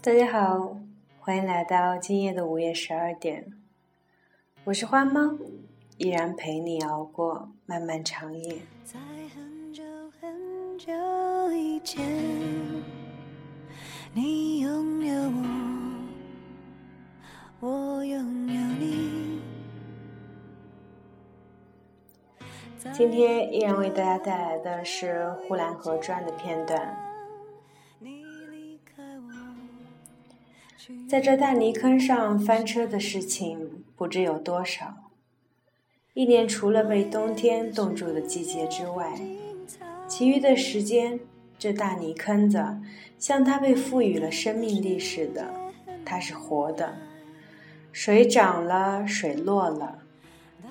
大家好，欢迎来到今夜的午夜十二点。我是花猫，依然陪你熬过漫漫长夜。在很久很久以前，你拥有我，我拥有你。今天依然为大家带来的是《呼兰河传》的片段。在这大泥坑上翻车的事情不知有多少。一年除了被冬天冻住的季节之外，其余的时间，这大泥坑子像它被赋予了生命力似的，它是活的。水涨了，水落了，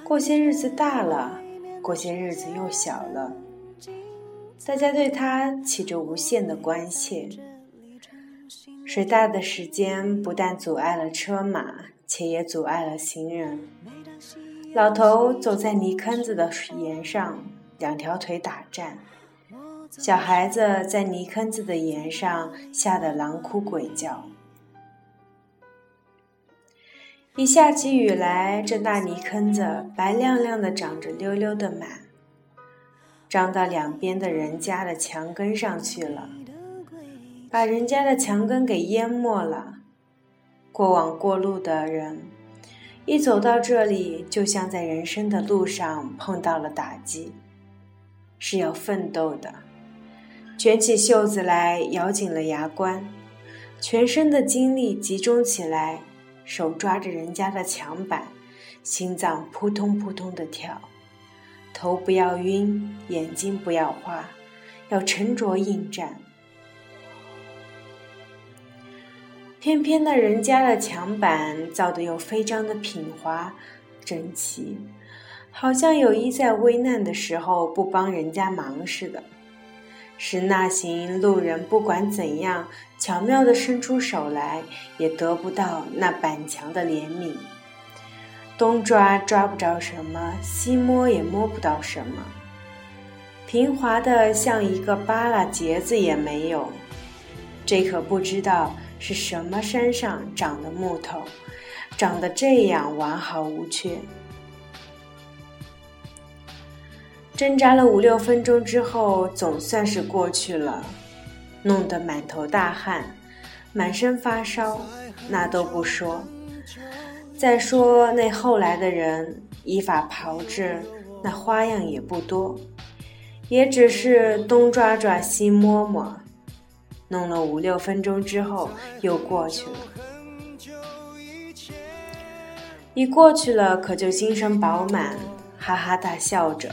过些日子大了，过些日子又小了。大家对它起着无限的关切。水大的时间不但阻碍了车马，且也阻碍了行人。老头走在泥坑子的沿上，两条腿打颤；小孩子在泥坑子的沿上吓得狼哭鬼叫。一下起雨来，这大泥坑子白亮亮的，长着溜溜的满，长到两边的人家的墙根上去了。把人家的墙根给淹没了。过往过路的人，一走到这里，就像在人生的路上碰到了打击，是要奋斗的。卷起袖子来，咬紧了牙关，全身的精力集中起来，手抓着人家的墙板，心脏扑通扑通的跳，头不要晕，眼睛不要花，要沉着应战。偏偏那人家的墙板造的又非常的平滑整齐，好像有意在危难的时候不帮人家忙似的，使那行路人不管怎样巧妙的伸出手来，也得不到那板墙的怜悯。东抓抓不着什么，西摸也摸不到什么，平滑的像一个扒拉结子也没有，这可不知道。是什么山上长的木头，长得这样完好无缺？挣扎了五六分钟之后，总算是过去了，弄得满头大汗，满身发烧，那都不说。再说那后来的人，依法炮制，那花样也不多，也只是东抓抓，西摸摸。弄了五六分钟之后，又过去了。一过去了，可就精神饱满，哈哈大笑着，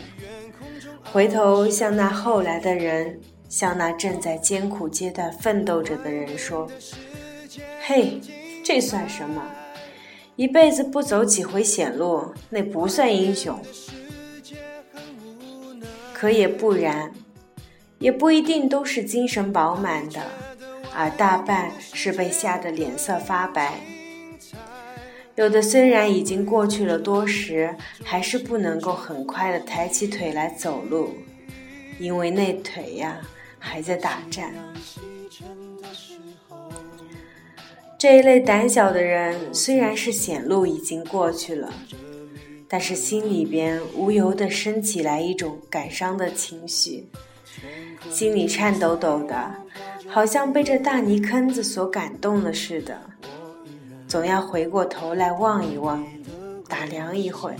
回头向那后来的人，向那正在艰苦阶段奋斗着的人说：“嘿，这算什么？一辈子不走几回险路，那不算英雄。可也不然。”也不一定都是精神饱满的，而大半是被吓得脸色发白。有的虽然已经过去了多时，还是不能够很快的抬起腿来走路，因为那腿呀还在打颤。这一类胆小的人，虽然是险路已经过去了，但是心里边无由的升起来一种感伤的情绪。心里颤抖抖的，好像被这大泥坑子所感动了似的，总要回过头来望一望，打量一会，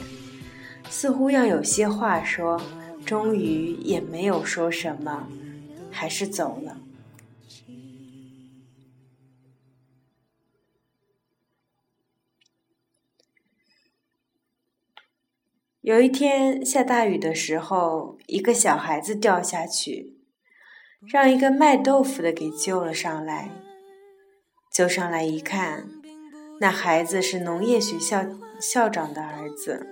似乎要有些话说，终于也没有说什么，还是走了。有一天下大雨的时候，一个小孩子掉下去，让一个卖豆腐的给救了上来。救上来一看，那孩子是农业学校校长的儿子。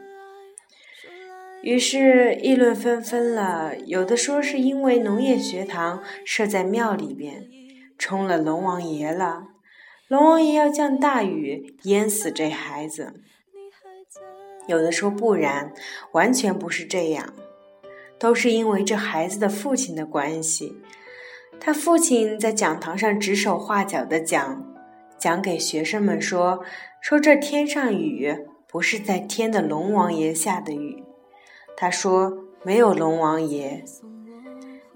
于是议论纷纷了，有的说是因为农业学堂设在庙里边，冲了龙王爷了，龙王爷要降大雨淹死这孩子。有的说不然，完全不是这样，都是因为这孩子的父亲的关系。他父亲在讲堂上指手画脚的讲：“讲给学生们说：“说这天上雨不是在天的龙王爷下的雨。”他说：“没有龙王爷，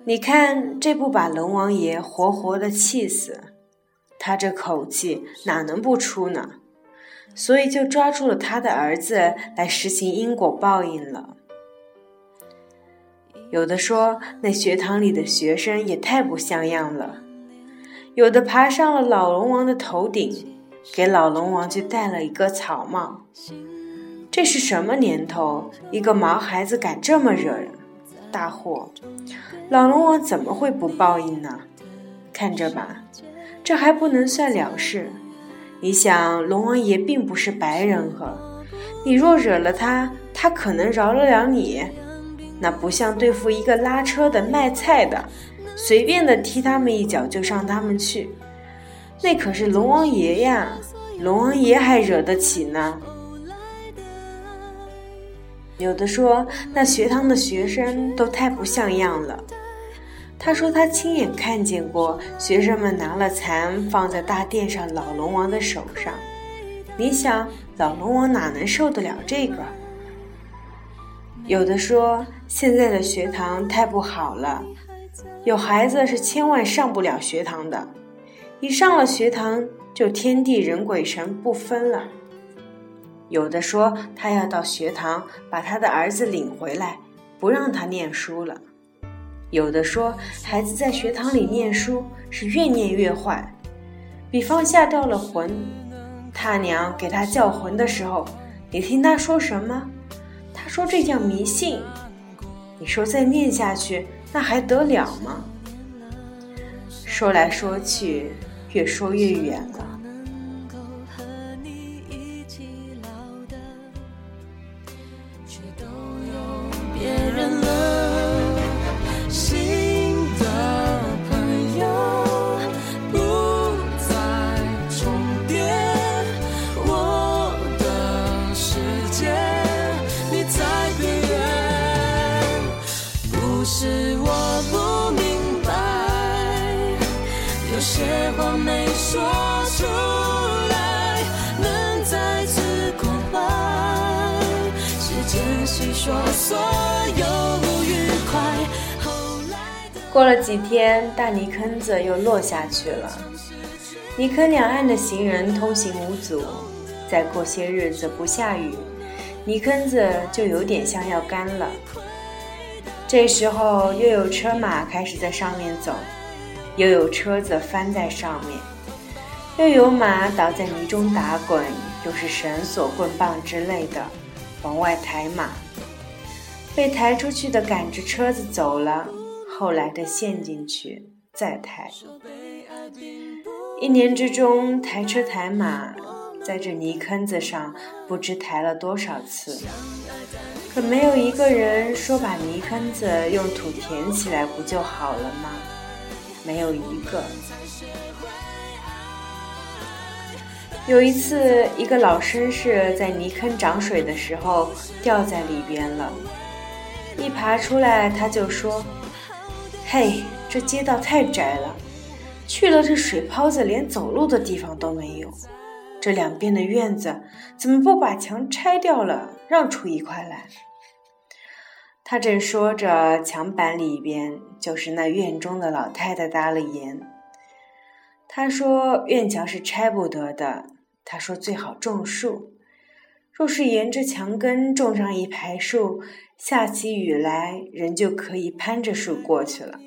你看这不把龙王爷活活的气死？他这口气哪能不出呢？所以就抓住了他的儿子来实行因果报应了。”有的说那学堂里的学生也太不像样了。有的爬上了老龙王的头顶，给老龙王就戴了一个草帽。这是什么年头？一个毛孩子敢这么惹人？大祸！老龙王怎么会不报应呢？看着吧，这还不能算了事。你想，龙王爷并不是白人和，你若惹了他，他可能饶得了你？那不像对付一个拉车的、卖菜的。随便的踢他们一脚就上他们去，那可是龙王爷呀！龙王爷还惹得起呢？有的说那学堂的学生都太不像样了。他说他亲眼看见过学生们拿了蚕放在大殿上老龙王的手上。你想老龙王哪能受得了这个？有的说现在的学堂太不好了。有孩子是千万上不了学堂的，一上了学堂就天地人鬼神不分了。有的说他要到学堂把他的儿子领回来，不让他念书了。有的说孩子在学堂里念书是越念越坏，比方下掉了魂，他娘给他叫魂的时候，你听他说什么？说这叫迷信。你说再念下去。那还得了吗？说来说去，越说越远了。过了几天，大泥坑子又落下去了。泥坑两岸的行人通行无阻。再过些日子不下雨，泥坑子就有点像要干了。这时候又有车马开始在上面走，又有车子翻在上面，又有马倒在泥中打滚，又是绳索、棍棒之类的往外抬马。被抬出去的赶着车子走了，后来的陷进去再抬。一年之中，抬车抬马，在这泥坑子上不知抬了多少次，可没有一个人说把泥坑子用土填起来不就好了吗？没有一个。有一次，一个老绅士在泥坑涨水的时候掉在里边了。一爬出来，他就说：“嘿，这街道太窄了，去了这水泡子连走路的地方都没有。这两边的院子怎么不把墙拆掉了，让出一块来？”他正说着，墙板里边就是那院中的老太太搭了言。他说：“院墙是拆不得的。他说最好种树。”若是沿着墙根种上一排树，下起雨来，人就可以攀着树过去了。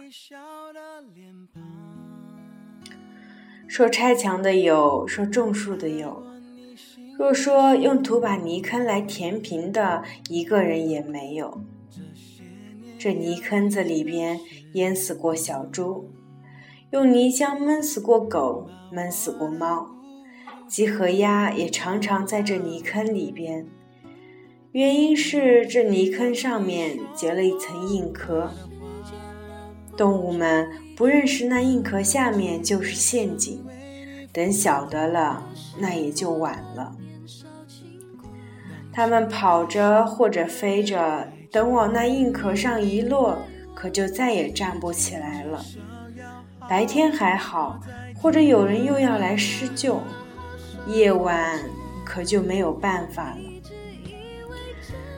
说拆墙的有，说种树的有。若说用土把泥坑来填平的，一个人也没有。这泥坑子里边淹死过小猪，用泥浆闷死过狗，闷死过猫。鸡和鸭也常常在这泥坑里边，原因是这泥坑上面结了一层硬壳，动物们不认识那硬壳下面就是陷阱，等晓得了，那也就晚了。它们跑着或者飞着，等往那硬壳上一落，可就再也站不起来了。白天还好，或者有人又要来施救。夜晚可就没有办法了。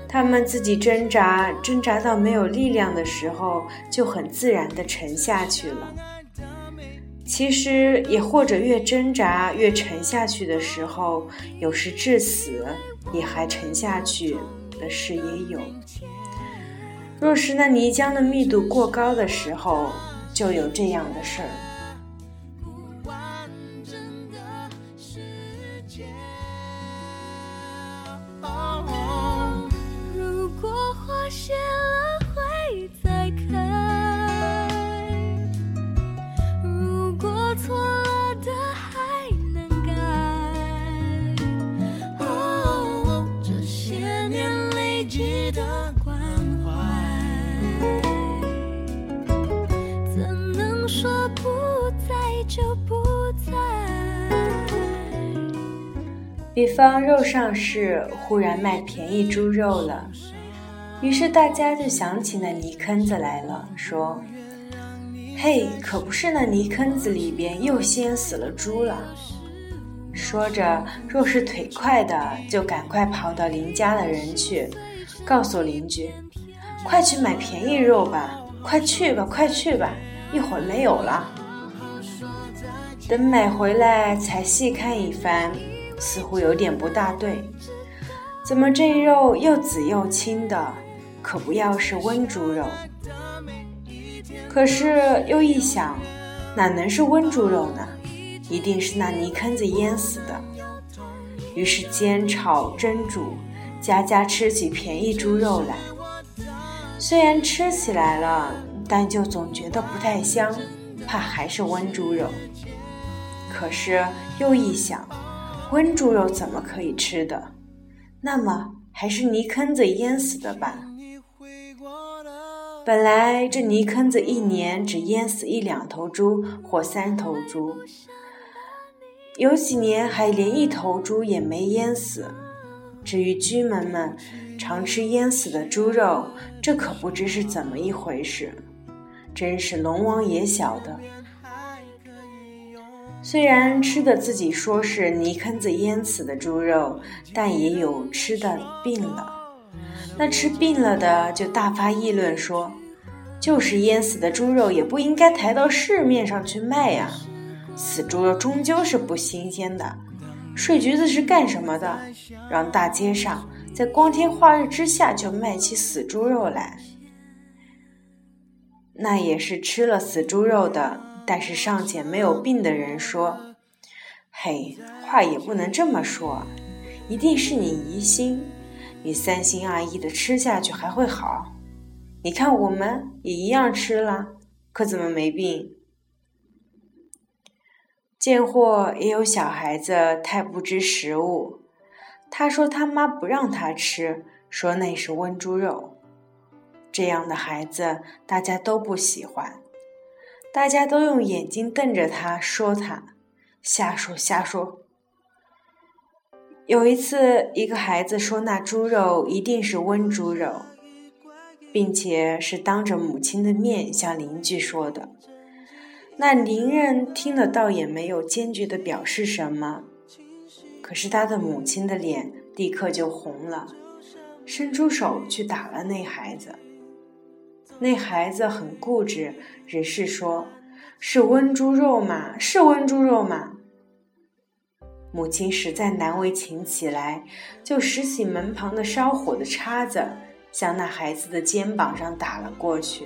他们自己挣扎，挣扎到没有力量的时候，就很自然地沉下去了。其实也或者越挣扎越沉下去的时候，有时至死也还沉下去的事也有。若是那泥浆的密度过高的时候，就有这样的事儿。比方肉上市，忽然卖便宜猪肉了，于是大家就想起那泥坑子来了，说：“嘿，可不是那泥坑子里边又淹死了猪了。”说着，若是腿快的，就赶快跑到邻家的人去，告诉邻居：“快去买便宜肉吧，快去吧，快去吧，一会儿没有了。”等买回来，才细看一番。似乎有点不大对，怎么这肉又紫又青的，可不要是温猪肉？可是又一想，哪能是温猪肉呢？一定是那泥坑子淹死的。于是煎炒蒸煮，家家吃起便宜猪肉来。虽然吃起来了，但就总觉得不太香，怕还是温猪肉。可是又一想。温猪肉怎么可以吃的？那么还是泥坑子淹死的吧。本来这泥坑子一年只淹死一两头猪或三头猪，有几年还连一头猪也没淹死。至于居民们常吃淹死的猪肉，这可不知是怎么一回事，真是龙王也晓得。虽然吃的自己说是泥坑子淹死的猪肉，但也有吃的病了。那吃病了的就大发议论说：“就是淹死的猪肉也不应该抬到市面上去卖呀！死猪肉终究是不新鲜的。睡橘子是干什么的？让大街上在光天化日之下就卖起死猪肉来，那也是吃了死猪肉的。”但是尚且没有病的人说：“嘿，话也不能这么说，一定是你疑心，你三心二意的吃下去还会好。你看我们也一样吃了，可怎么没病？”贱货也有小孩子太不知食物，他说他妈不让他吃，说那是温猪肉，这样的孩子大家都不喜欢。大家都用眼睛瞪着他，说他瞎说瞎说。有一次，一个孩子说那猪肉一定是温猪肉，并且是当着母亲的面向邻居说的。那邻人听了，倒也没有坚决的表示什么，可是他的母亲的脸立刻就红了，伸出手去打了那孩子。那孩子很固执，只是说：“是温猪肉嘛，是温猪肉嘛。”母亲实在难为情起来，就拾起门旁的烧火的叉子，向那孩子的肩膀上打了过去。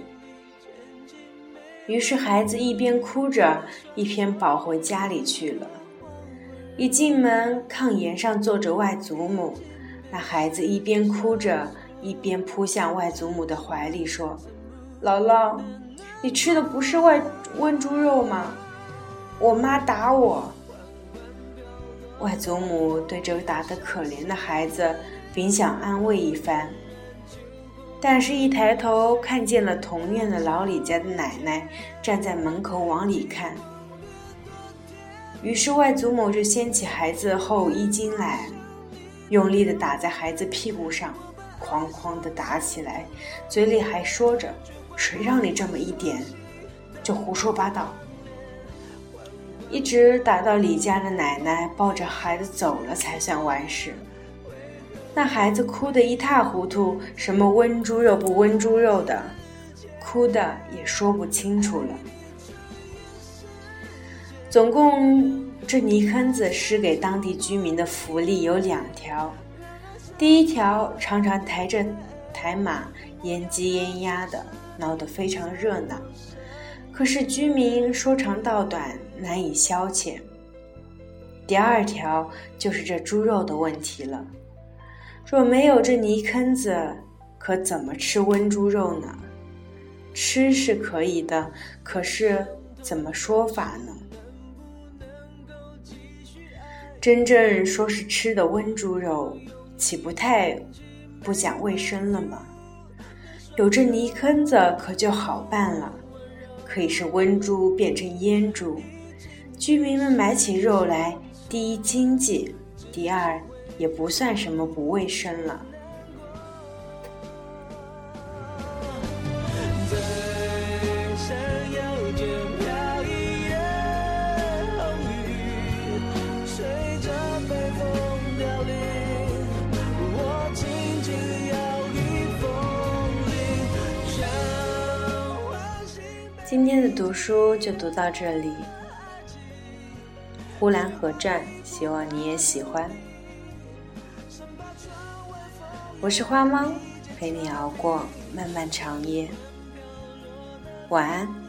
于是孩子一边哭着，一边跑回家里去了。一进门，炕沿上坐着外祖母，那孩子一边哭着，一边扑向外祖母的怀里，说。姥姥，你吃的不是外温猪肉吗？我妈打我。外祖母对这个打得可怜的孩子，本想安慰一番，但是一抬头看见了同院的老李家的奶奶站在门口往里看，于是外祖母就掀起孩子后衣襟来，用力的打在孩子屁股上，哐哐的打起来，嘴里还说着。谁让你这么一点，就胡说八道！一直打到李家的奶奶抱着孩子走了才算完事。那孩子哭得一塌糊涂，什么温猪肉不温猪肉的，哭的也说不清楚了。总共这泥坑子施给当地居民的福利有两条：第一条，常常抬着抬马腌鸡腌鸭的，闹得非常热闹。可是居民说长道短，难以消遣。第二条就是这猪肉的问题了。若没有这泥坑子，可怎么吃温猪肉呢？吃是可以的，可是怎么说法呢？真正说是吃的温猪肉，岂不太不讲卫生了吗？有这泥坑子，可就好办了。可以是温猪变成腌猪，居民们买起肉来，第一经济，第二也不算什么不卫生了。读书就读到这里，《呼兰河传》，希望你也喜欢。我是花猫，陪你熬过漫漫长夜。晚安。